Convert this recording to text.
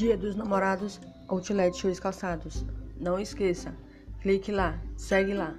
Dia dos Namorados, Outlet Shoes Calçados. Não esqueça, clique lá, segue lá.